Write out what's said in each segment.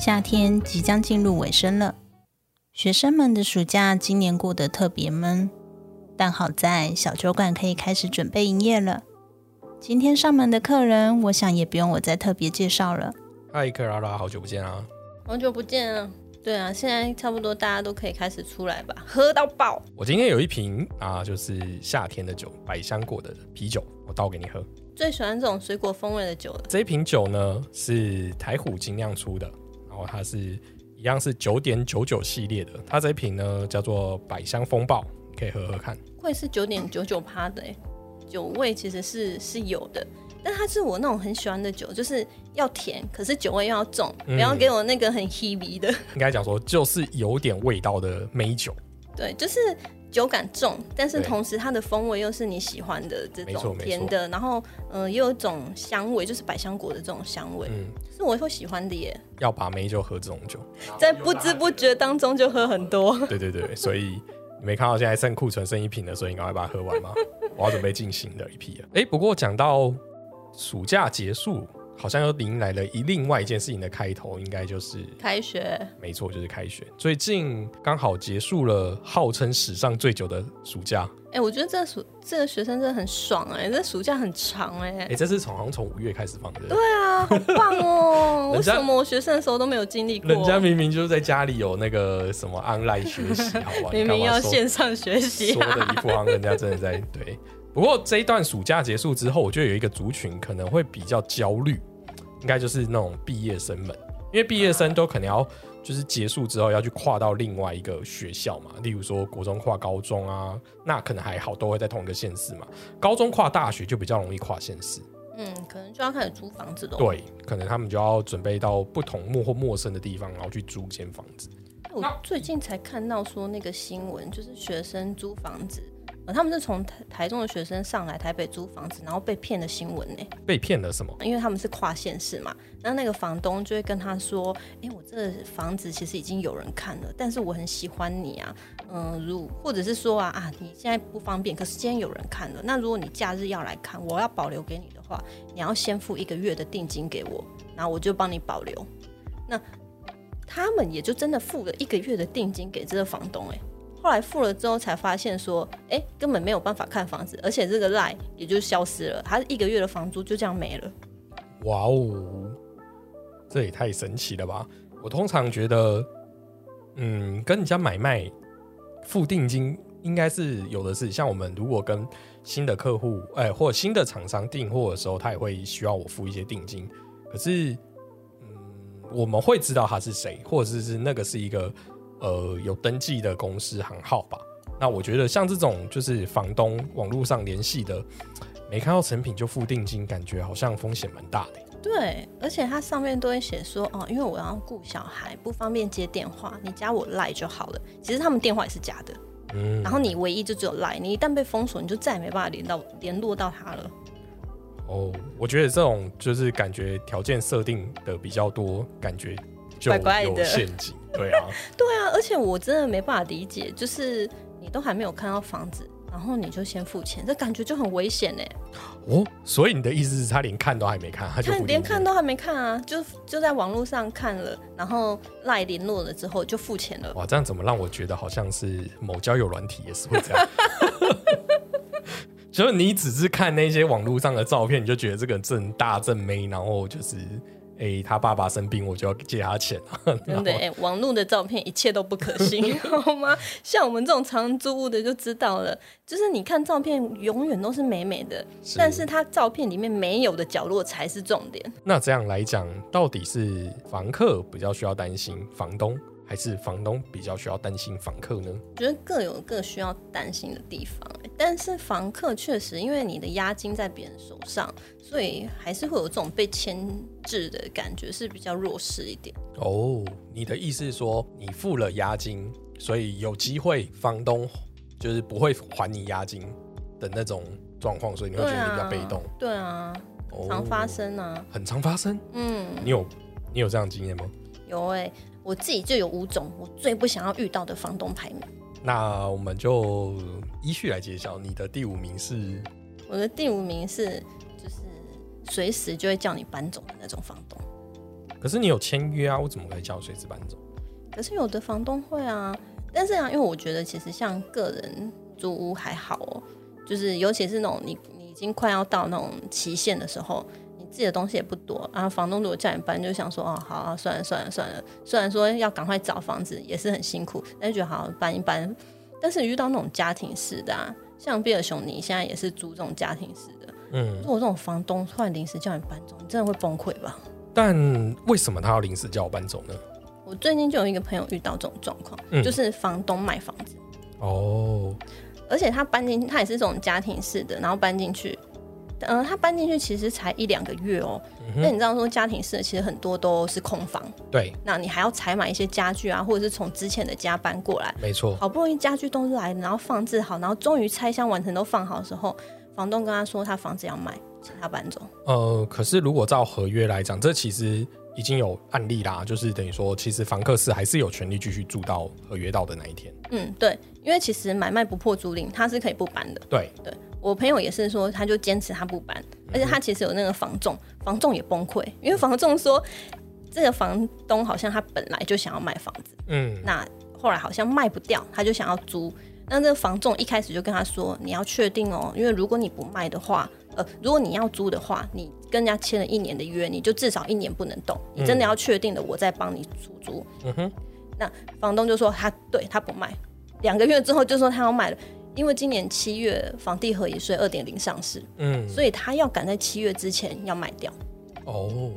夏天即将进入尾声了，学生们的暑假今年过得特别闷，但好在小酒馆可以开始准备营业了。今天上门的客人，我想也不用我再特别介绍了。嗨，克拉拉，好久不见啊！好久不见啊。对啊，现在差不多大家都可以开始出来吧，喝到爆。我今天有一瓶啊，就是夏天的酒，百香果的啤酒，我倒给你喝。最喜欢这种水果风味的酒了。这一瓶酒呢是台虎精酿出的，然后它是一样是九点九九系列的。它这一瓶呢叫做百香风暴，可以喝喝看。会是九点九九趴的哎，酒味其实是是有的，但它是我那种很喜欢的酒，就是要甜，可是酒味又要重，不要给我那个很 heavy 的。应该讲说就是有点味道的美酒。对，就是酒感重，但是同时它的风味又是你喜欢的这种甜的，然后嗯、呃，又有一种香味，就是百香果的这种香味，嗯，是我会喜欢的耶。要把美酒喝这种酒。在不知不觉当中就喝很多。对对对，所以你没看到现在剩库存剩一瓶了，所以你赶快把它喝完吗？我要准备进行的一批了。哎，不过讲到暑假结束，好像又迎来了一另外一件事情的开头，应该就是开学，没错，就是开学。最近刚好结束了号称史上最久的暑假。哎、我觉得这暑这个学生真的很爽哎、这暑假很长哎、哎，这是从好像从五月开始放的，对啊，好棒哦！为什么我学生的时候都没有经历过？人家明明就是在家里有那个什么 online 学习，好吧？明明要线上学习说啊！的一副好像人家真的在对。不过这一段暑假结束之后，我觉得有一个族群可能会比较焦虑，应该就是那种毕业生们，因为毕业生都可能要就是结束之后要去跨到另外一个学校嘛，例如说国中跨高中啊，那可能还好，都会在同一个县市嘛。高中跨大学就比较容易跨县市，嗯，可能就要开始租房子了。对，可能他们就要准备到不同陌或陌生的地方，然后去租间房子。我最近才看到说那个新闻，就是学生租房子，呃，他们是从台台中的学生上来台北租房子，然后被骗的新闻呢。被骗了什么？因为他们是跨县市嘛，那那个房东就会跟他说：“哎、我这个房子其实已经有人看了，但是我很喜欢你啊，嗯，如或者是说啊啊，你现在不方便，可是今天有人看了，那如果你假日要来看，我要保留给你的话，你要先付一个月的定金给我，然后我就帮你保留。那他们也就真的付了一个月的定金给这个房东、哎。后来付了之后才发现说，哎、根本没有办法看房子，而且这个赖也就消失了，他一个月的房租就这样没了。哇哦，这也太神奇了吧！我通常觉得，嗯，跟人家买卖付定金应该是有的是。像我们如果跟新的客户，哎、或者新的厂商订货的时候，他也会需要我付一些定金。可是，嗯，我们会知道他是谁，或者是是那个是一个呃有登记的公司行号吧。那我觉得像这种就是房东网络上联系的，没看到成品就付定金，感觉好像风险蛮大的。对，而且它上面都会写说，哦，因为我要顾小孩，不方便接电话，你加我赖就好了。其实他们电话也是假的，嗯，然后你唯一就只有赖，你一旦被封锁，你就再也没办法联到联络到他了。哦，我觉得这种就是感觉条件设定的比较多，感觉就有怪怪的陷阱。对啊，对啊，而且我真的没办法理解，就是你都还没有看到房子，然后你就先付钱，这感觉就很危险哎。哦，所以你的意思是他连看都还没看，他就连看都还没看啊，就就在网络上看了，然后赖联络了之后就付钱了。哇，这样怎么让我觉得好像是某交友软体也是会这样？就是你只是看那些网络上的照片，你就觉得这个正大正妹，然后就是哎、他爸爸生病，我就要借他钱啊。真的哎、网络的照片一切都不可信，好吗？像我们这种常租屋的就知道了，就是你看照片永远都是美美的，但是它照片里面没有的角落才是重点。那这样来讲，到底是房客比较需要担心房东，还是房东比较需要担心房客呢？觉得各有各需要担心的地方、欸但是房客确实因为你的押金在别人手上，所以还是会有这种被牵制的感觉，是比较弱势一点。哦，你的意思是说你付了押金，所以有机会房东就是不会还你押金的那种状况，所以你会觉得你比较被动。对啊，哦常发，生啊。很常发生。嗯，你有你有这样的经验吗？有哎、我自己就有五种我最不想要遇到的房东排名。那我们就依序来揭晓。你的第五名是我的第五名是就是随时就会叫你搬走的那种房东。可是你有签约啊，我怎么可以叫随时搬走？可是有的房东会啊，但是啊，因为我觉得其实像个人租屋还好哦，就是尤其是那种你你已经快要到那种期限的时候，你自己的东西也不多然后，房东如果叫你搬，就想说哦好啊，算了算了算了，虽然说要赶快找房子也是很辛苦，但是觉得好搬一搬。但是遇到那种家庭式的啊，像比尔熊，尼现在也是租这种家庭式的，嗯，如果这种房东突然临时叫你搬走，你真的会崩溃吧？但为什么他要临时叫我搬走呢？我最近就有一个朋友遇到这种状况，嗯就是房东卖房子。哦，而且他搬进，他也是这种家庭式的，然后搬进去，呃，他搬进去其实才一两个月哦。那、你知道说家庭式的其实很多都是空房，对，那你还要采买一些家具啊，或者是从之前的家搬过来，没错，好不容易家具都来，然后放置好，然后终于拆箱完成都放好的时候，房东跟他说他房子要卖，请他搬走。呃，可是如果照合约来讲，这其实已经有案例啦，就是等于说，其实房客是还是有权利继续住到合约到的那一天。嗯，对，因为其实买卖不破租赁，他是可以不搬的。对，对我朋友也是说，他就坚持他不搬，而且他其实有那个房仲，房仲也崩溃，因为房仲说这个房东好像他本来就想要卖房子，嗯，那后来好像卖不掉，他就想要租。那这个房仲一开始就跟他说，你要确定哦，因为如果你不卖的话，呃，如果你要租的话，你跟人家签了一年的约，你就至少一年不能动，你真的要确定的，我再帮你出租。嗯哼，那房东就说他对他不卖，两个月之后就说他要卖了，因为今年七月房地合一税二点零上市，嗯，所以他要赶在七月之前要卖掉。哦，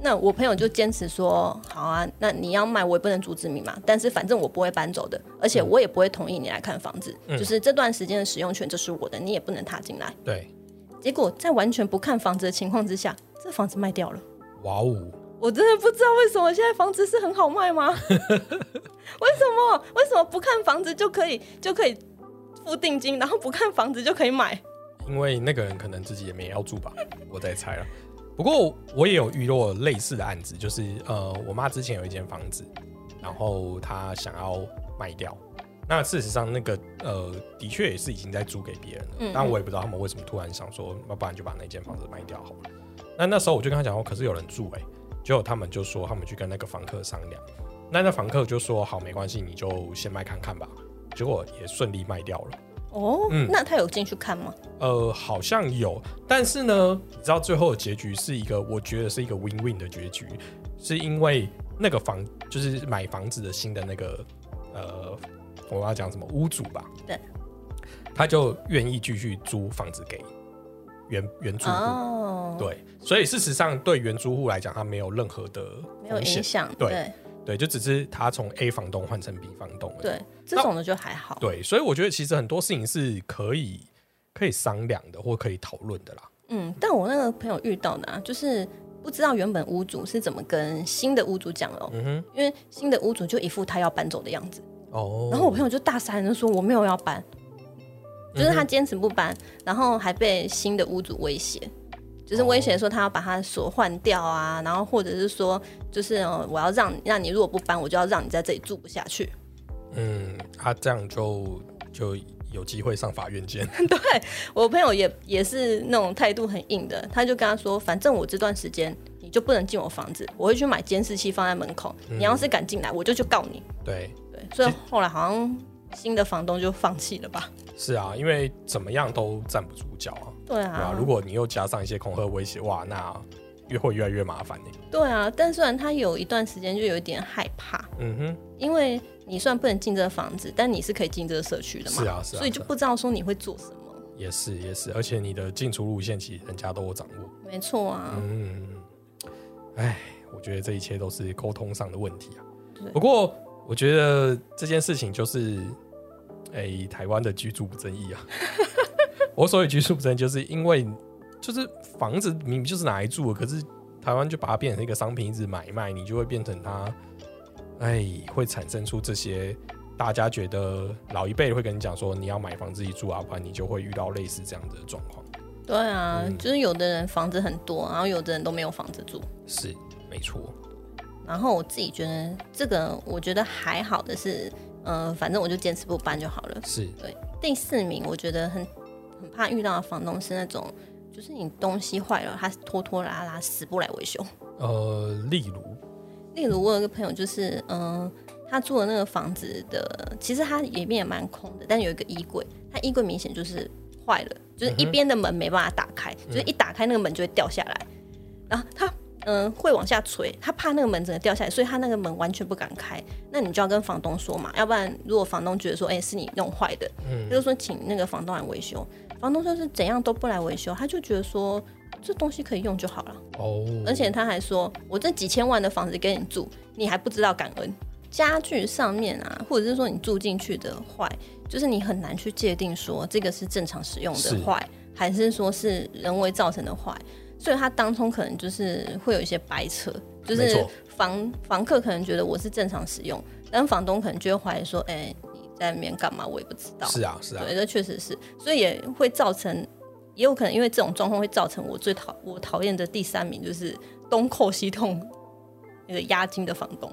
那我朋友就坚持说，好啊，那你要卖我也不能阻止你嘛，但是反正我不会搬走的，而且我也不会同意你来看房子，就是这段时间的使用权就是我的，你也不能踏进来。对，结果在完全不看房子的情况之下，这房子卖掉了。哇哦，我真的不知道为什么现在房子是很好卖吗？为什么？为什么不看房子就可以就可以付定金，然后不看房子就可以买？因为那个人可能自己也没要住吧，我在猜了。不过我也有遇到类似的案子，就是呃，我妈之前有一间房子，然后她想要卖掉。那事实上，那个呃，的确也是已经在租给别人了。嗯但我也不知道他们为什么突然想说，要不然就把那间房子卖掉好了。那那时候我就跟他讲说，可是有人住哎、结果他们就说他们去跟那个房客商量，那那房客就说好，没关系，你就先卖看看吧。结果也顺利卖掉了。哦，嗯。那他有进去看吗？呃，好像有，但是呢，你知道最后的结局是一个，我觉得是一个 win win 的结局，是因为那个房就是买房子的新的那个呃，我要讲什么屋主吧，对，他就愿意继续租房子给原原租户，哦，，对，所以事实上对原租户来讲，他没有任何的没有，影响。对。对对，就只是他从 A 房东换成 B 房东对，这种的就还好。对，所以我觉得其实很多事情是可以可以商量的，或可以讨论的啦。嗯，但我那个朋友遇到的啊，就是不知道原本屋主是怎么跟新的屋主讲哦，嗯哼，因为新的屋主就一副他要搬走的样子，哦，然后我朋友就大傻眼的说我没有要搬，就是他坚持不搬，然后还被新的屋主威胁，就是威胁说他要把他锁换掉啊，然后或者是说就是、呃、我要让让你如果不搬，我就要让你在这里住不下去。嗯，他这样就就有机会上法院见。对我朋友也也是那种态度很硬的，他就跟他说，反正我这段时间你就不能进我房子，我会去买监视器放在门口，你要是敢进来，我就去告你。对，对，所以后来好像新的房东就放弃了吧？是啊，因为怎么样都站不住脚啊，对对啊啊，。如果你又加上一些恐吓威胁，哇，那越会越来越麻烦呢。对啊，但虽然他有一段时间就有一点害怕，嗯哼，因为你虽然不能进这个房子，但你是可以进这个社区的嘛，是啊，是啊，所以就不知道说你会做什么。也是也是，而且你的进出路线其实人家都有掌握。没错啊，嗯，哎，我觉得这一切都是沟通上的问题啊。不过我觉得这件事情就是，哎、台湾的居住不正义啊。我所以居住不正，就是因为就是房子明明就是拿来住，可是台湾就把它变成一个商品，一直买卖，你就会变成它，哎，会产生出这些大家觉得老一辈会跟你讲说你要买房自己住啊，不然你就会遇到类似这样的状况。对啊，嗯就是有的人房子很多，然后有的人都没有房子住。是，没错。然后我自己觉得这个，我觉得还好的是，呃，反正我就坚持不搬就好了。是对，第四名，我觉得很很怕遇到的房东是那种，就是你东西坏了，他拖拖拉拉死不来维修。呃，例如，例如我有一个朋友，就是嗯、呃他住的那个房子的，其实他里面也蛮空的，但有一个衣柜，他衣柜明显就是坏了，就是一边的门没办法打开，就是一打开那个门就会掉下来，然后他嗯、呃会往下垂，他怕那个门整个掉下来，所以他那个门完全不敢开。那你就要跟房东说嘛，要不然如果房东觉得说，哎、是你弄坏的，嗯就是说请那个房东来维修，房东就是怎样都不来维修，他就觉得说这东西可以用就好了。哦，而且他还说：“我这几千万的房子给你住，你还不知道感恩。家具上面啊，或者是说你住进去的坏，就是你很难去界定说这个是正常使用的坏，还是说是人为造成的坏。所以他当中可能就是会有一些掰扯，就是房房客可能觉得我是正常使用，但房东可能就会怀疑说：，哎、你在里面干嘛？我也不知道。是啊，是啊，对，这确实是，所以也会造成，也有可能因为这种状况会造成我最讨我讨厌的第三名就是东扣西痛那个押金的房东。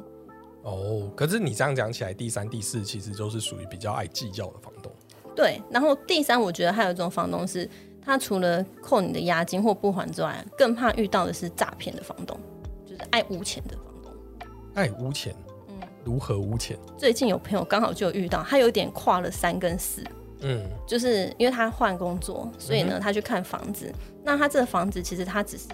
哦，可是你这样讲起来，第三、第四其实就是属于比较爱计较的房东。对，然后第三，我觉得还有一种房东是，他除了扣你的押金或不还之外，更怕遇到的是诈骗的房东，就是爱污钱的房东。爱污钱，嗯如何无钱？最近有朋友刚好就有遇到，他有点跨了三跟四，嗯，就是因为他换工作，所以呢，嗯他去看房子。那他这个房子其实他只是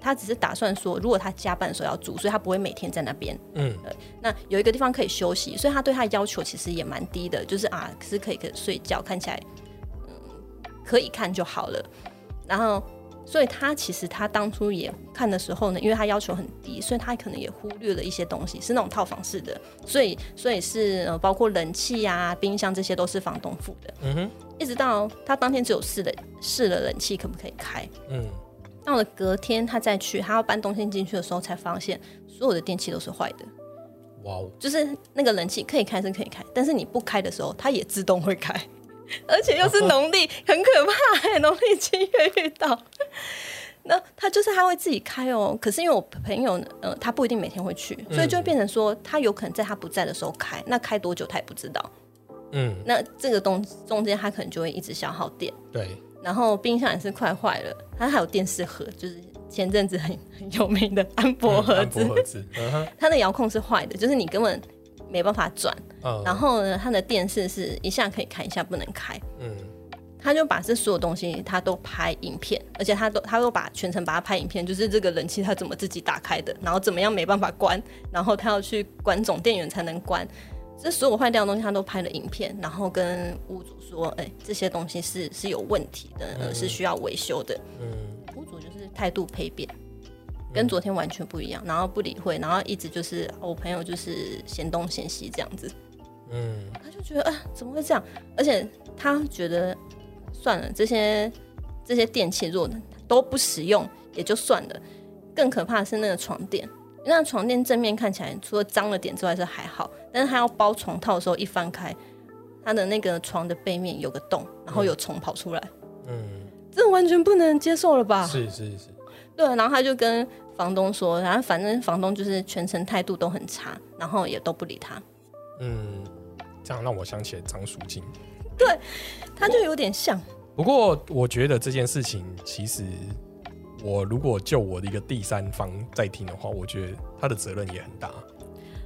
他只是打算说，如果他加班的时候要住，所以他不会每天在那边。嗯，那有一个地方可以休息，所以他对他的要求其实也蛮低的，就是啊，是可以可以睡觉，看起来嗯可以看就好了。然后，所以他其实他当初也看的时候呢，因为他要求很低，所以他可能也忽略了一些东西，是那种套房式的，所以所以是呃包括冷气啊、冰箱这些都是房东付的。嗯哼，一直到他当天只有试了试了冷气可不可以开，嗯，到了隔天他再去，他要搬东西进去的时候，才发现所有的电器都是坏的。哇哦，就是那个冷气可以开是可以开，但是你不开的时候，它也自动会开，而且又是农历，很可怕、欸，农历七月遇到。那他就是他会自己开哦，可是因为我朋友呃，他不一定每天会去，所以就会变成说，他有可能在他不在的时候开，那开多久他也不知道。嗯，那这个东中间他可能就会一直消耗电，对，然后冰箱也是快坏了，它还有电视盒，就是前阵子很很有名的安博盒子，嗯安博盒子，嗯哼，它的遥控是坏的，就是你根本没办法转。嗯，然后呢，他的电视是一下可以开，一下不能开。嗯，他就把这所有东西他都拍影片，而且他都他都把全程把它拍影片，就是这个冷气他怎么自己打开的，然后怎么样没办法关，然后他要去关总电源才能关。这所有坏掉的东西他都拍了影片，然后跟屋主说：“哎、这些东西是是有问题的，呃，是需要维修的。”嗯，屋主就是态度蜕变，跟昨天完全不一样，然后不理会，然后一直就是哦我朋友就是嫌东嫌西这样子。嗯，他就觉得啊，怎么会这样？而且他觉得算了，这些这些电器如果都不实用也就算了，更可怕的是那个床垫。那床垫正面看起来除了脏了点之外是还好，但是他要包床套的时候一翻开，他的那个床的背面有个洞，然后有虫跑出来，嗯，这完全不能接受了吧？是是是，对，然后他就跟房东说，然后反正房东就是全程态度都很差，然后也都不理他，嗯，这样让我想起来张淑静。对他就有点像。不过我觉得这件事情，其实我如果就我的一个第三方在听的话，我觉得他的责任也很大。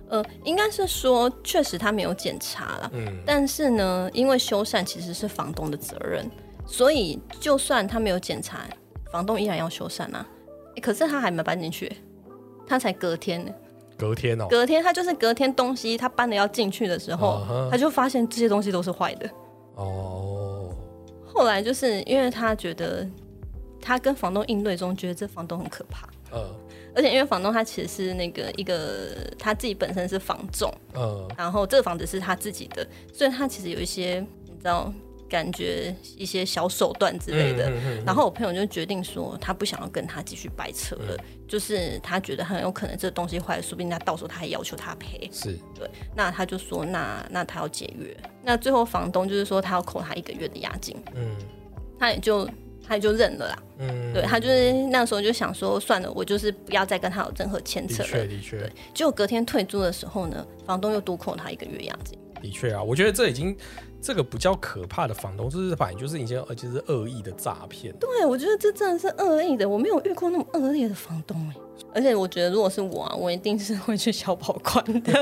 呃，应该是说，确实他没有检查了，嗯，但是呢，因为修缮其实是房东的责任，所以就算他没有检查，房东依然要修缮啊。诶可是他还没搬进去，他才隔天呢，隔天哦，隔天他就是隔天东西他搬的要进去的时候他就发现这些东西都是坏的。哦，后来就是因为他觉得他跟房东应对中，觉得这房东很可怕，呃而且因为房东他其实是那个一个他自己本身是房仲，呃，然后这个房子是他自己的，所以他其实有一些你知道感觉一些小手段之类的。然后我朋友就决定说，他不想要跟他继续掰扯了，就是他觉得很有可能这东西坏了，说不定他到时候他还要求他赔。是对，那他就说，那那他要解约。那最后房东就是说他要扣他一个月的押金，嗯他也就他也就认了啦。嗯，对他就是那时候就想说，算了，我就是不要再跟他有任何牵扯了。确的确结果隔天退租的时候呢，房东又多扣他一个月押金。的确啊，我觉得这已经这个比较可怕的房东，就是反正就是一些而且是恶意的诈骗。对，我觉得这真的是恶意的，我没有遇过那么恶劣的房东哎。而且我觉得，如果是我啊，我一定是会去小保官的。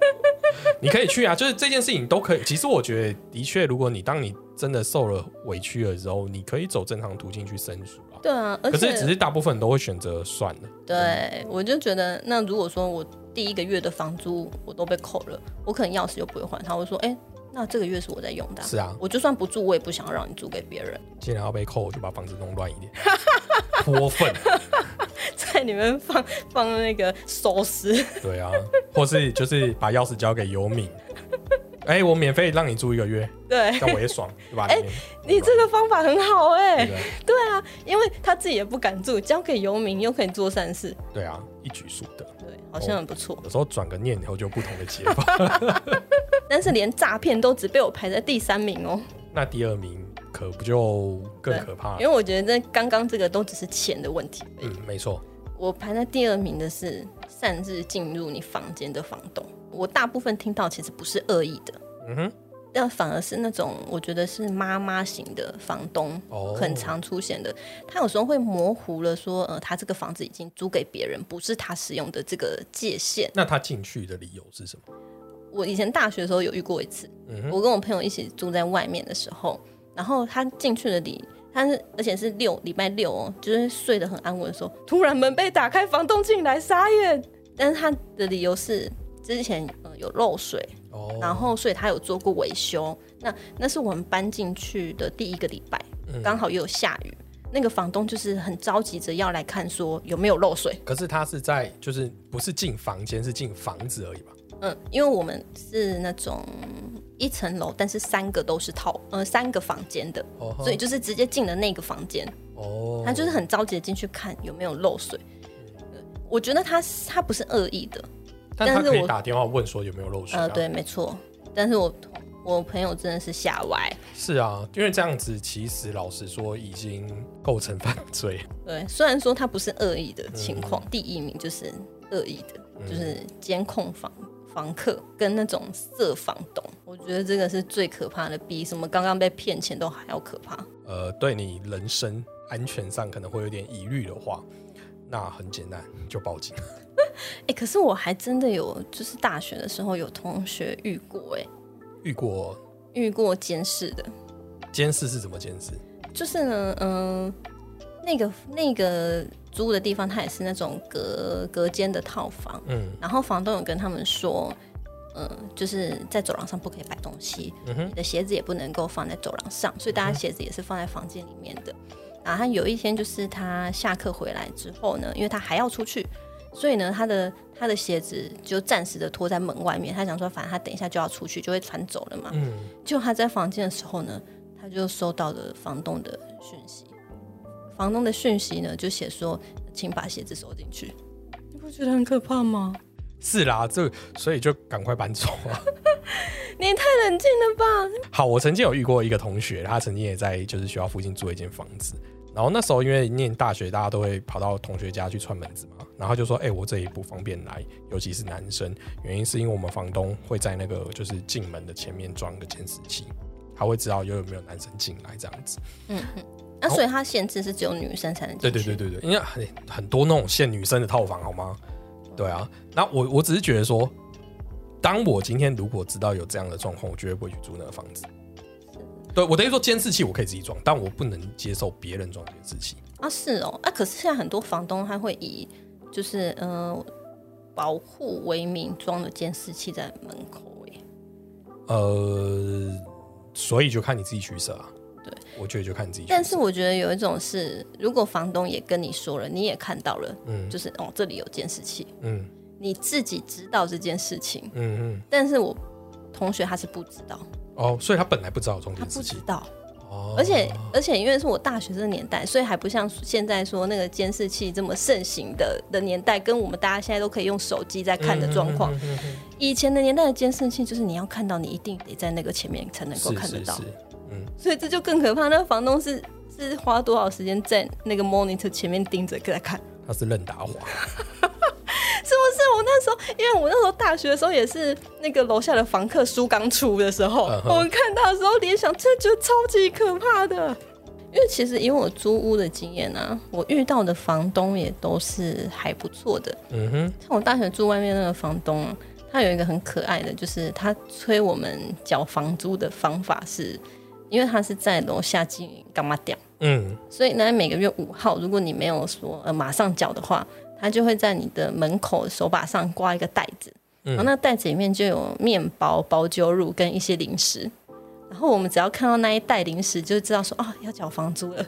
你可以去啊，就是这件事情都可以。其实我觉得，的确，如果你当你真的受了委屈的时候，你可以走正常途径去申诉啊。对啊，而可且是只是大部分人都会选择算了。对我就觉得，那如果说我第一个月的房租我都被扣了，我可能钥匙又不会还他，会说，哎、那这个月是我在用的啊、是啊，我就算不住，我也不想要让你租给别人，既然要被扣，我就把房子弄乱一点，泼粪。在里面放放那个收尸。对啊，或是就是把钥匙交给游民。哎、我免费让你住一个月，对那我也爽，对吧？哎你这个方法很好哎、对啊，因为他自己也不敢住，交给游民又可以做善事，对啊，一举数得。对，好像很不错。有时候转个念以后就有不同的解法。但是连诈骗都只被我排在第三名哦，那第二名可不就更可怕因为我觉得这刚刚这个都只是钱的问题。嗯，没错。我排在第二名的是擅自进入你房间的房东。我大部分听到其实不是恶意的，嗯哼，但反而是那种我觉得是妈妈型的房东，哦很常出现的。他有时候会模糊了说，呃，他这个房子已经租给别人，不是他使用的这个界限。那他进去的理由是什么？我以前大学的时候有遇过一次，嗯，我跟我朋友一起住在外面的时候，然后他进去的里，他是而且是六礼拜六哦，就是睡得很安稳的时候，突然门被打开，房东进来，傻眼。但是他的理由是之前呃有漏水，哦，然后所以他有做过维修。那那是我们搬进去的第一个礼拜，嗯刚好又有下雨。那个房东就是很着急着要来看，说有没有漏水。可是他是在就是不是进房间，是进房子而已吧？嗯，因为我们是那种一层楼，但是三个都是套，呃，三个房间的，所以就是直接进了那个房间，哦，他就是很着急的进去看有没有漏水。对我觉得他他不是恶意的，但他可以但是我打电话问说有没有漏水、啊。呃，对，没错。但是我我朋友真的是吓歪，是啊，因为这样子其实老实说已经构成犯罪。对，虽然说他不是恶意的情况，第一名就是恶意的，就是监控房房客跟那种色房东，我觉得这个是最可怕的，比什么刚刚被骗钱都还要可怕。呃，对你人身安全上可能会有点疑虑的话，那很简单，就报警。哎、可是我还真的有，就是大学的时候有同学遇过、哎，遇过遇过监视的，监视是怎么监视？就是呢，嗯、那个那个租的地方，它也是那种隔隔间的套房，嗯然后房东有跟他们说，嗯、就是在走廊上不可以摆东西，嗯你的鞋子也不能够放在走廊上，所以大家鞋子也是放在房间里面的。然后他有一天就是他下课回来之后呢，因为他还要出去，所以呢，他的他的鞋子就暂时的拖在门外面。他想说，反正他等一下就要出去，就会穿走了嘛。嗯，就他在房间的时候呢，他就收到了房东的讯息。房东的讯息呢，就写说，请把鞋子收进去。你不觉得很可怕吗？是啦，这所以就赶快搬走啊。你也太冷静了吧！好，我曾经有遇过一个同学，他曾经也在就是学校附近租了一间房子，然后那时候因为念大学，大家都会跑到同学家去串门子嘛，然后就说，哎、我这里不方便来，尤其是男生，原因是因为我们房东会在那个就是进门的前面装个监视器，他会知道有有没有男生进来这样子。那、所以它限制是只有女生才能对进去。对对对对，因为很很多那种限女生的套房，好吗？对啊，那我我只是觉得说，当我今天如果知道有这样的状况，我绝对不会去租那个房子。对我等于说监视器我可以自己装，但我不能接受别人装监视器。啊，是哦，啊，可是现在很多房东他会以就是呃保护为名装了监视器在门口，哎，呃，所以就看你自己取舍啊。对，我觉得就看自己。但是我觉得有一种是，如果房东也跟你说了，你也看到了，嗯。就是哦这里有监视器，嗯。你自己知道这件事情，嗯嗯，但是我同学他是不知道，哦，所以他本来不知道中他不知道，哦，而且而且因为是我大学生年代，所以还不像现在说那个监视器这么盛行的的年代，跟我们大家现在都可以用手机在看的状况。嗯嗯嗯嗯以前的年代的监视器，就是你要看到，你一定得在那个前面才能够看得到，是是，嗯，所以这就更可怕。那个房东是是花多少时间在那个 monitor 前面盯着在看？他是任达华，是不是？我那时候，因为我那时候大学的时候也是那个楼下的房客书刚出的时候，我们看到的时候联想，真的觉得超级可怕的。因为其实以我租屋的经验啊，我遇到的房东也都是还不错的。嗯哼，像我大学住外面那个房东，他有一个很可爱的，就是他催我们缴房租的方法是，因为他是在楼下经营干嘛店，嗯所以呢每个月五号，如果你没有说呃马上缴的话，他就会在你的门口手把上挂一个袋子，然后那袋子里面就有面包、包酒乳跟一些零食。然后我们只要看到那一袋零食，就知道说啊要缴房租了。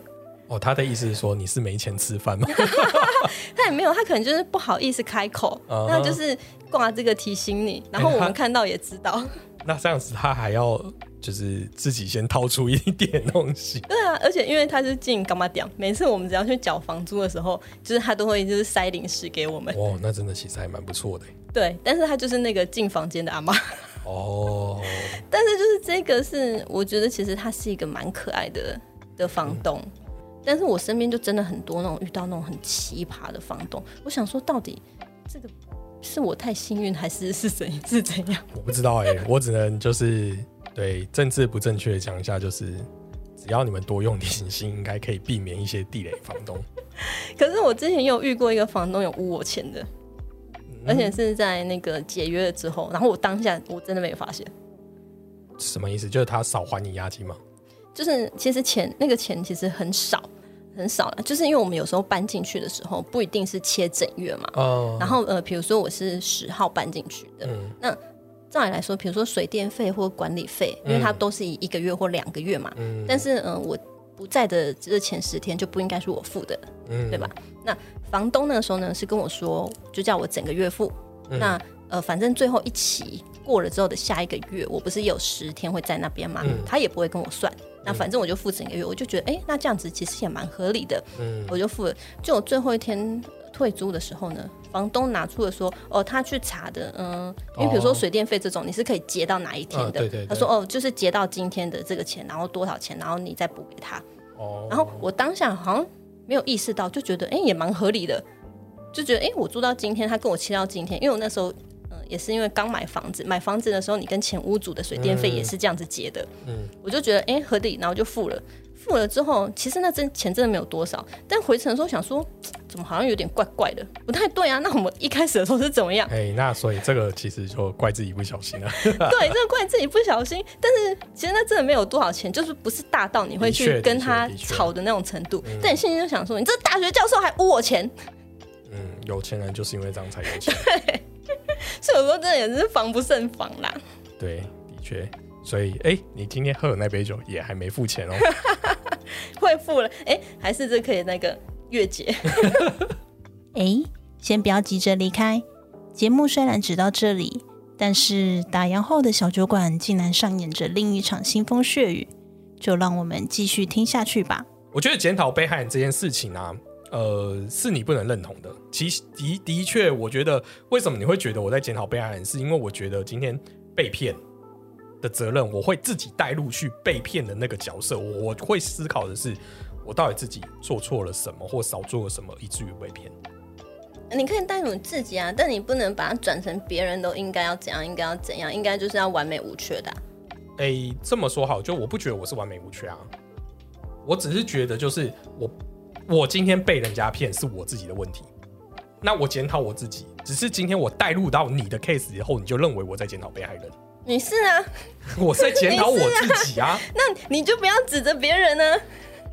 哦，他的意思是说你是没钱吃饭吗？他也没有，他可能就是不好意思开口那就是挂这个提醒你。然后我们看到也知道，那这样子他还要就是自己先掏出一点东西，对啊，而且因为他是进干嘛点，每次我们只要去缴房租的时候，就是他都会就是塞零食给我们。哦，那真的其实还蛮不错的。对，但是他就是那个进房间的阿妈。哦，但是就是这个是，我觉得其实他是一个蛮可爱的的房东。但是我身边就真的很多那种遇到那种很奇葩的房东，我想说到底这个是我太幸运，还是是怎是怎样？我不知道哎、我只能就是对政治不正确的讲一下，就是只要你们多用点心，应该可以避免一些地雷房东。可是我之前有遇过一个房东有污我钱的，嗯而且是在那个解约了之后，然后我当下我真的没有发现，什么意思？就是他少还你押金吗？就是其实钱那个钱其实很少很少了，就是因为我们有时候搬进去的时候不一定是切整月嘛，哦、然后呃，比如说我是十号搬进去的，嗯那照理来说，比如说水电费或管理费，因为它都是以一个月或两个月嘛，嗯但是呃我不在的这前十天就不应该是我付的，嗯对吧？那房东那个时候呢是跟我说，就叫我整个月付。嗯那呃，反正最后一期过了之后的下一个月，我不是有十天会在那边嘛，嗯他也不会跟我算。那反正我就付整个月，我就觉得，哎、那这样子其实也蛮合理的，嗯我就付了。就我最后一天退租的时候呢，房东拿出了说，哦，他去查的，嗯，因为比如说哦水电费这种，你是可以结到哪一天的？嗯对对对。他说，哦，就是结到今天的这个钱，然后多少钱，然后你再补给他。哦，然后我当下好像没有意识到，就觉得哎、诶也蛮合理的，就觉得哎、诶我租到今天，他跟我签到今天，因为我那时候嗯、呃也是因为刚买房子，买房子的时候你跟前屋主的水电费也是这样子结的，嗯。我就觉得哎、诶合理，然后就付了。付了之后，其实那真钱真的没有多少，但回程的时候想说，怎么好像有点怪怪的，不太对啊。那我们一开始的时候是怎么样？哎、那所以这个其实就怪自己不小心了。对，这个怪自己不小心，但是其实那真的没有多少钱，就是不是大到你会去跟他吵的那种程度。但你心里就想说，你这大学教授还污我钱，嗯，有钱人就是因为这样才有钱。对所以有时候真的也是防不胜防啦。对，的确。所以，哎、你今天喝的那杯酒也还没付钱哦。会付了，哎、还是这可以那个月结。哎，先不要急着离开。节目虽然只到这里，但是打烊后的小酒馆竟然上演着另一场腥风血雨，就让我们继续听下去吧。我觉得检讨被害人这件事情啊，呃，是你不能认同的。其实的的确，我觉得为什么你会觉得我在检讨被害人，是因为我觉得今天被骗的责任，我会自己带入去被骗的那个角色，我我会思考的是，我到底自己做错了什么，或少做了什么，以至于被骗。你可以带入自己啊，但你不能把它转成别人都应该要怎样，应该要怎样，应该就是要完美无缺的啊、诶，这么说好，就我不觉得我是完美无缺啊，我只是觉得就是我我今天被人家骗是我自己的问题，那我检讨我自己，只是今天我带入到你的 case 以后，你就认为我在检讨被害人，你是啊，我在检讨我自己啊，那你就不要指责别人呢、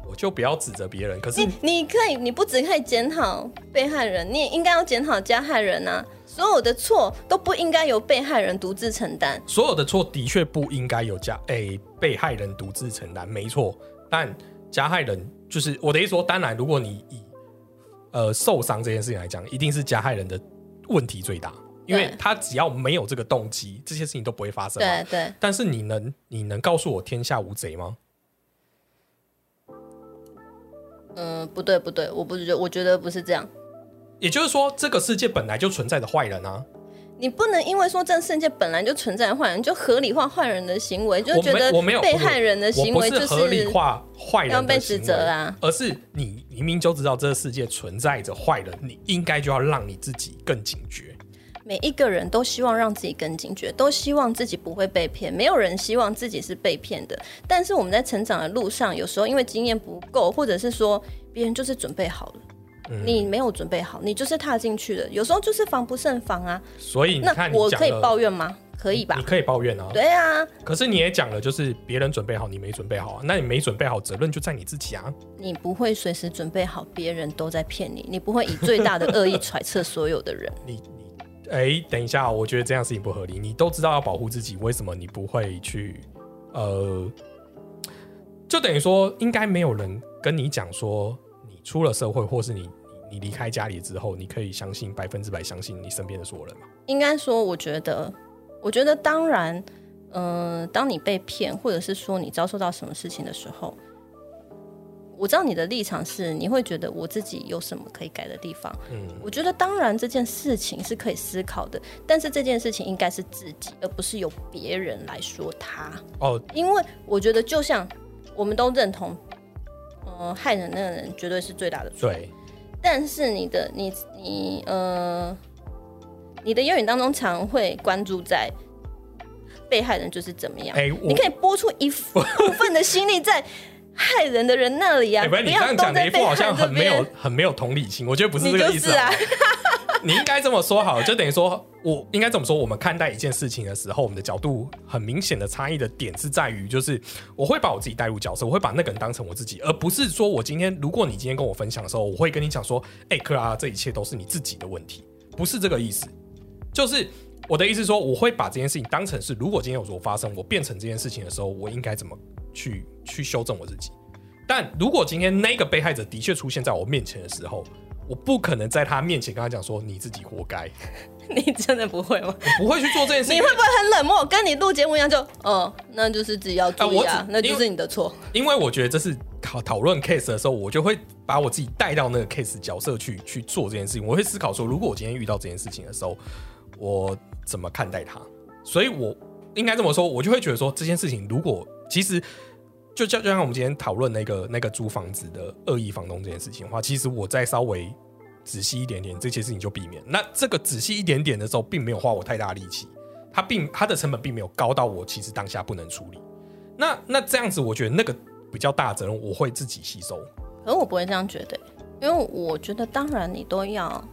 我就不要指责别人，可是你你可以，你不只可以检讨被害人，你也应该要检讨加害人啊。所有的错都不应该由被害人独自承担。所有的错的确不应该由加诶、被害人独自承担，没错。但加害人就是我的意思说，当然，如果你以呃受伤这件事情来讲，一定是加害人的问题最大，因为他只要没有这个动机，这些事情都不会发生。对对，但是你能你能告诉我天下无贼吗？嗯，不对不对，我不是觉，我觉得不是这样。也就是说，这个世界本来就存在着坏人啊。你不能因为说这个世界本来就存在坏人，就合理化坏人的行为，就我觉得我没有被害人的行为就是合理化坏人被指责啊而是你明明就知道这个世界存在着坏人，你应该就要让你自己更警觉。每一个人都希望让自己更警觉，都希望自己不会被骗，没有人希望自己是被骗的。但是我们在成长的路上，有时候因为经验不够，或者是说别人就是准备好了。嗯你没有准备好，你就是踏进去了，有时候就是防不胜防啊。所以你那我可以抱怨吗？可以吧你？可以抱怨啊。对啊，可是你也讲了，就是别人准备好，你没准备好啊。那你没准备好，责任就在你自己啊。你不会随时准备好，别人都在骗你，你不会以最大的恶意揣测所有的人。你你哎、等一下，我觉得这样事情不合理。你都知道要保护自己，为什么你不会去？呃，就等于说，应该没有人跟你讲说，你出了社会，或是你你离开家里之后，你可以相信百分之百相信你身边的所有人吗？应该说，我觉得，我觉得当然，嗯、当你被骗，或者是说你遭受到什么事情的时候，我知道你的立场是，你会觉得我自己有什么可以改的地方。嗯，我觉得当然这件事情是可以思考的，但是这件事情应该是自己，而不是由别人来说他。哦，因为我觉得，就像我们都认同，呃，害人那个人绝对是最大的错。对，但是你的你你呃，你的言语当中常会关注在被害人就是怎么样，哎、你可以播出一部分的心力在害人的人那里啊，哎、不是你这要样讲的一副好像很没有。很没有同理心，我觉得不是这个意思啊，你应该这么说好了，就等于说，我应该这么说，我们看待一件事情的时候，我们的角度很明显的差异的点是在于，就是我会把我自己带入角色，我会把那个人当成我自己，而不是说我今天，如果你今天跟我分享的时候，我会跟你讲说，哎、克拉，这一切都是你自己的问题，不是这个意思，就是。我的意思说，我会把这件事情当成是，如果今天有所发生，我变成这件事情的时候，我应该怎么去去修正我自己。但如果今天那个被害者的确出现在我面前的时候，我不可能在他面前跟他讲说你自己活该，你真的不会吗？我不会去做这件事情。你会不会很冷漠？跟你录节目一样就，哦，那就是自己要注意啊啊，那就是你的错。因为我觉得这是讨讨论 case 的时候，我就会把我自己带到那个 case 角色去去做这件事情。我会思考说，如果我今天遇到这件事情的时候，我怎么看待他？所以我应该这么说，我就会觉得说，这件事情如果其实就就就像我们今天讨论那个那个租房子的恶意房东这件事情的话，其实我再稍微仔细一点点，这些事情就避免。那这个仔细一点点的时候，并没有花我太大力气，它并它的成本并没有高到我其实当下不能处理。那那这样子，我觉得那个比较大的责任我会自己吸收。可我不会这样觉得，因为我觉得当然你都要，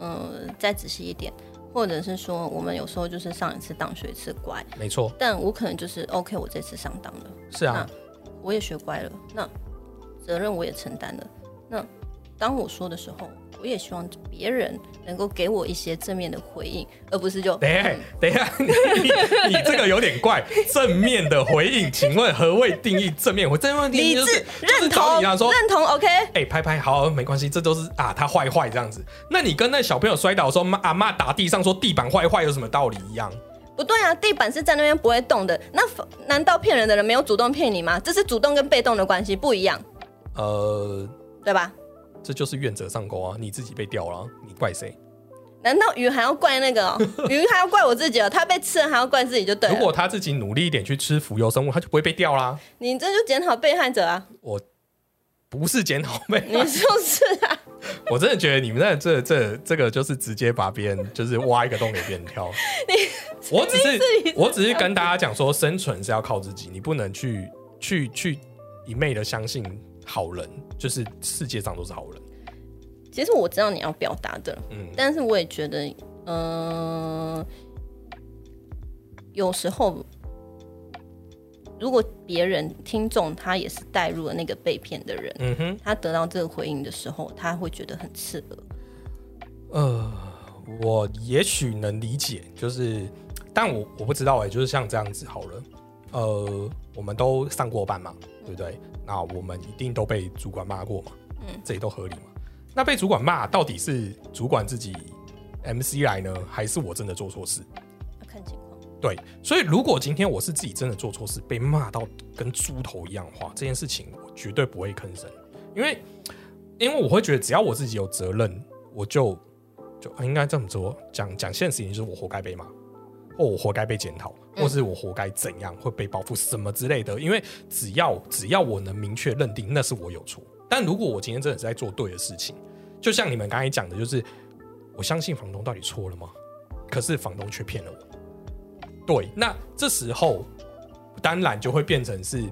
嗯、再仔细一点，或者是说我们有时候就是上一次当学一次乖，没错，但我可能就是 OK，我这次上当了，是啊，我也学乖了，那责任我也承担了。那当我说的时候，我也希望别人能够给我一些正面的回应，而不是就等一下，等一下，你你你这个有点怪。正面的回应，请问何谓定义正面回？正面定义理智就是就是认同你啊说，认同 OK。哎、拍拍好，没关系，这都是啊，他坏坏这样子。那你跟那小朋友摔倒的时候，妈阿妈打地上说地板坏坏有什么道理一样？不对啊，地板是在那边不会动的。那难道骗人的人没有主动骗你吗？这是主动跟被动的关系不一样，呃，对吧？这就是愿者上钩啊，你自己被钓了啊，你怪谁？难道鱼还要怪那个、哦？鱼还要怪我自己哦？他被吃了还要怪自己就对了。如果他自己努力一点去吃浮游生物，他就不会被钓啦。你这就检讨被害者啊，我不是检讨被你就是啊。我真的觉得你们在这这这个就是直接把别人就是挖一个洞给别人跳。我只是我只是跟大家讲说，生存是要靠自己，你不能去去去一昧的相信好人，就是世界上都是好人。其实我知道你要表达的，嗯，但是我也觉得，嗯、有时候如果别人听众他也是带入了那个被骗的人，嗯哼，他得到这个回应的时候，他会觉得很刺耳。呃，我也许能理解，就是，但我我不知道哎、就是像这样子好了，呃，我们都上过班嘛，对不对？那我们一定都被主管骂过嘛，嗯这也都合理嘛。那被主管骂，到底是主管自己 MC 来呢，还是我真的做错事？要看情况。对，所以如果今天我是自己真的做错事，被骂到跟猪头一样的话，这件事情我绝对不会吭声，因为因为我会觉得只要我自己有责任，我就就呃应该这么做，讲讲现实就是我活该被骂，或我活该被检讨，或是我活该怎样会被报复什么之类的。因为只要只要我能明确认定那是我有错，但如果我今天真的是在做对的事情，就像你们刚才讲的，就是我相信房东到底错了吗？可是房东却骗了我。对，那这时候当然就会变成是，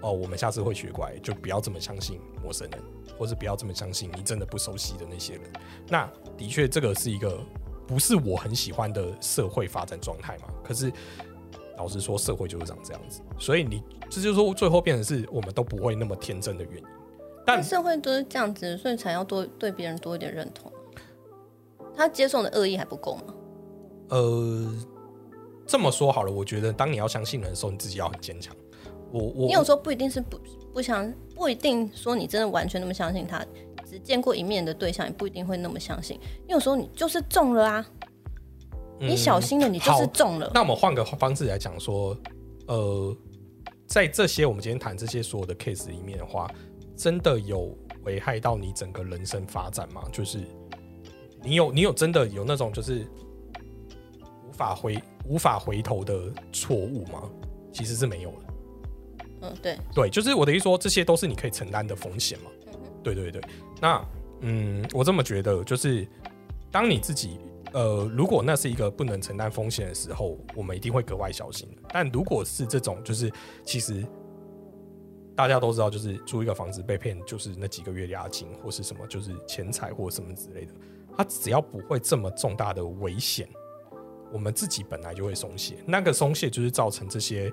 哦，我们下次会学乖，就不要这么相信陌生人，或是不要这么相信你真的不熟悉的那些人。那的确，这个是一个不是我很喜欢的社会发展状态嘛。可是老实说，社会就是长这样子，所以你这就是说最后变成是我们都不会那么天真的原因。但但社会都是这样子，所以才要多对别人多一点认同。他接受的恶意还不够吗？呃，这么说好了，我觉得当你要相信人的时候，你自己要很坚强。我我你有时候不一定是不不相，不一定说你真的完全那么相信他，只见过一面的对象，也不一定会那么相信。你有时候你就是中了啊，你小心了，你就是中了。那我们换个方式来讲说，呃，在这些我们今天谈这些所有的 case 里面的话，真的有危害到你整个人生发展吗？就是你有你有真的有那种就是无法回无法回头的错误吗？其实是没有的。嗯，对，对，就是我的意思说，这些都是你可以承担的风险嘛。对对对，那嗯，我这么觉得，就是当你自己呃，如果那是一个不能承担风险的时候，我们一定会格外小心。但如果是这种，就是其实大家都知道，就是租一个房子被骗，就是那几个月押金或是什么，就是钱财或什么之类的，它只要不会这么重大的危险，我们自己本来就会松懈。那个松懈就是造成这些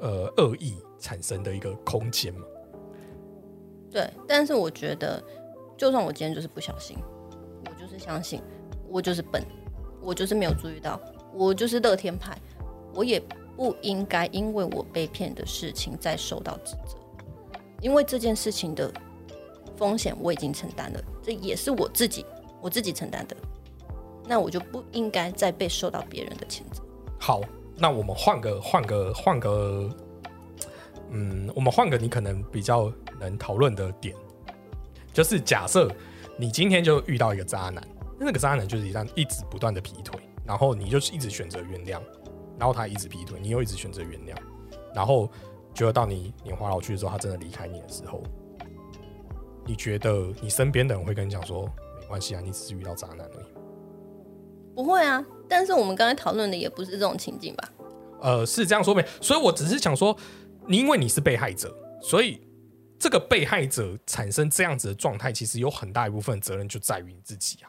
呃恶意产生的一个空间嘛。对，但是我觉得，就算我今天就是不小心，我就是相信，我就是笨，我就是没有注意到，我就是乐天派，我也不应该因为我被骗的事情再受到指责，因为这件事情的风险我已经承担了，这也是我自己我自己承担的，那我就不应该再被受到别人的谴责。好，那我们换个换个换个，嗯，我们换个你可能比较能讨论的点，就是假设你今天就遇到一个渣男，那个渣男就是一样一直不断的劈腿，然后你就一直选择原谅，然后他一直劈腿，你又一直选择原谅，然后结果到你年华老去的时候，他真的离开你的时候，你觉得你身边的人会跟你讲说，没关系啊，你只是遇到渣男而已。不会啊，但是我们刚才讨论的也不是这种情境吧？呃，是这样说没？所以我只是想说，你因为你是被害者，所以这个被害者产生这样子的状态，其实有很大一部分责任就在于你自己啊。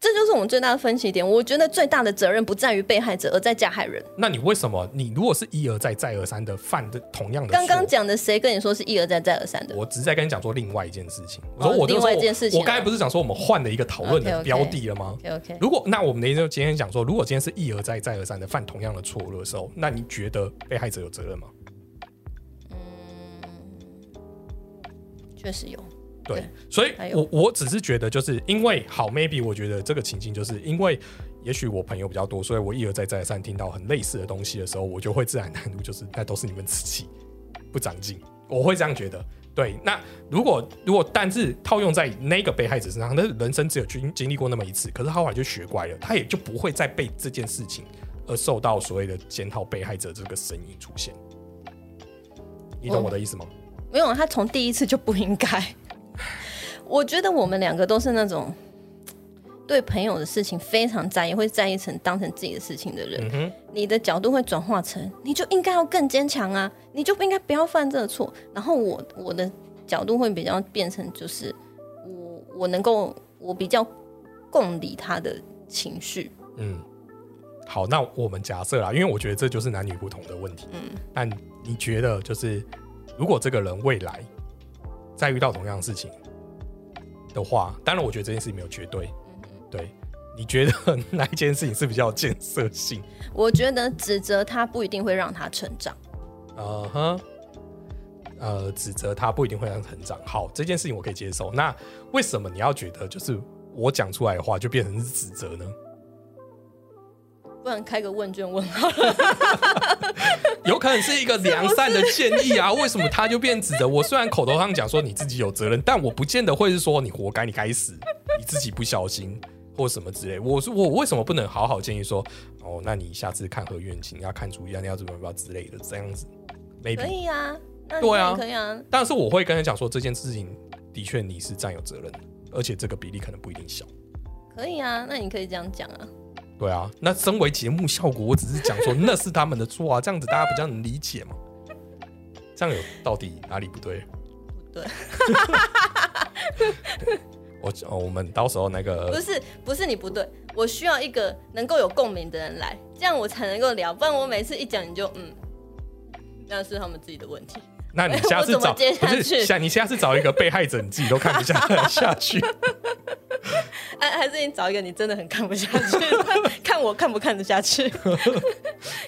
这就是我们最大的分歧点。我觉得最大的责任不在于被害者，而在加害人。那你为什么？你如果是一而再、再而三的犯的同样的，刚刚讲的，谁跟你说是一而再再而三的？我只是在跟你讲说另外一件事情。我哦说我另外一件事情啊我刚才不是讲说我们换了一个讨论的标的了吗？OK 如果那我们的意思就今天讲说，如果今天是一而再、再而三的犯同样的错误的时候，那你觉得被害者有责任吗？确实有。对对，所以我我只是觉得，就是因为好，maybe 我觉得这个情境，就是因为也许我朋友比较多，所以我一而再再而三听到很类似的东西的时候，我就会自然难度就是那都是你们自己不长进，我会这样觉得。对，那如果如果但是套用在那个被害者身上，那人生只有经经历过那么一次，可是他后来就学乖了，他也就不会再被这件事情而受到所谓的检讨被害者这个声音出现。你懂哦我的意思吗？没有，他从第一次就不应该。我觉得我们两个都是那种对朋友的事情非常在意，会在意成当成自己的事情的人。嗯，你的角度会转化成，你就应该要更坚强啊，你就不应该不要犯这个错。然后我我的角度会比较变成，就是我我能够我比较共理他的情绪。嗯，好，那我们假设啦，因为我觉得这就是男女不同的问题。嗯，但你觉得，就是如果这个人未来再遇到同样的事情的话，当然我觉得这件事情没有绝对，对。你觉得哪一件事情是比较有建设性？我觉得指责他不一定会让他成长。呃哼，呃，指责他不一定会让他成长。好，这件事情我可以接受。那为什么你要觉得就是我讲出来的话就变成是指责呢？不然开个问卷问好了。有可能是一个良善的建议啊，为什么他就变指责我？虽然口头上讲说你自己有责任，但我不见得会是说你活该，你该死，你自己不小心或什么之类。我说我为什么不能好好建议说，哦，那你下次看合院情要看主意啊，你要怎么样之类的这样子可。以啊，对啊可以啊。但是我会跟他讲说这件事情的确你是占有责任，而且这个比例可能不一定小。可以啊，那你可以这样讲啊。对啊，那身为节目效果，我只是讲说那是他们的错啊，这样子大家比较能理解嘛。这样有到底哪里不对？不对，我哦，我们到时候那个不是不是你不对，我需要一个能够有共鸣的人来，这样我才能够聊，不然我每次一讲你就嗯，那是他们自己的问题。那你 下次找接下不是去下你下次找一个被害者，你自己都看不下 下去。哎、还是你找一个你真的很看不下去，看我看不看得下去，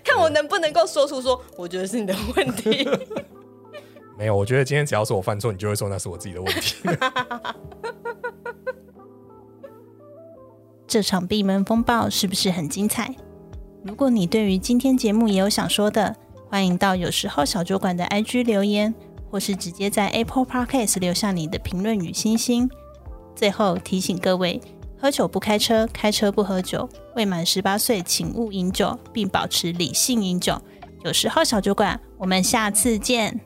看我能不能够说出说，我觉得是你的问题。没有，我觉得今天只要是我犯错，你就会说那是我自己的问题。这场闭门风暴是不是很精彩？如果你对于今天节目也有想说的，欢迎到有时候小酒馆的 IG 留言，或是直接在 Apple Podcast 留下你的评论与星星。最后提醒各位：喝酒不开车，开车不喝酒。未满十八岁请勿饮酒，并保持理性饮酒。有时候小酒馆，我们下次见。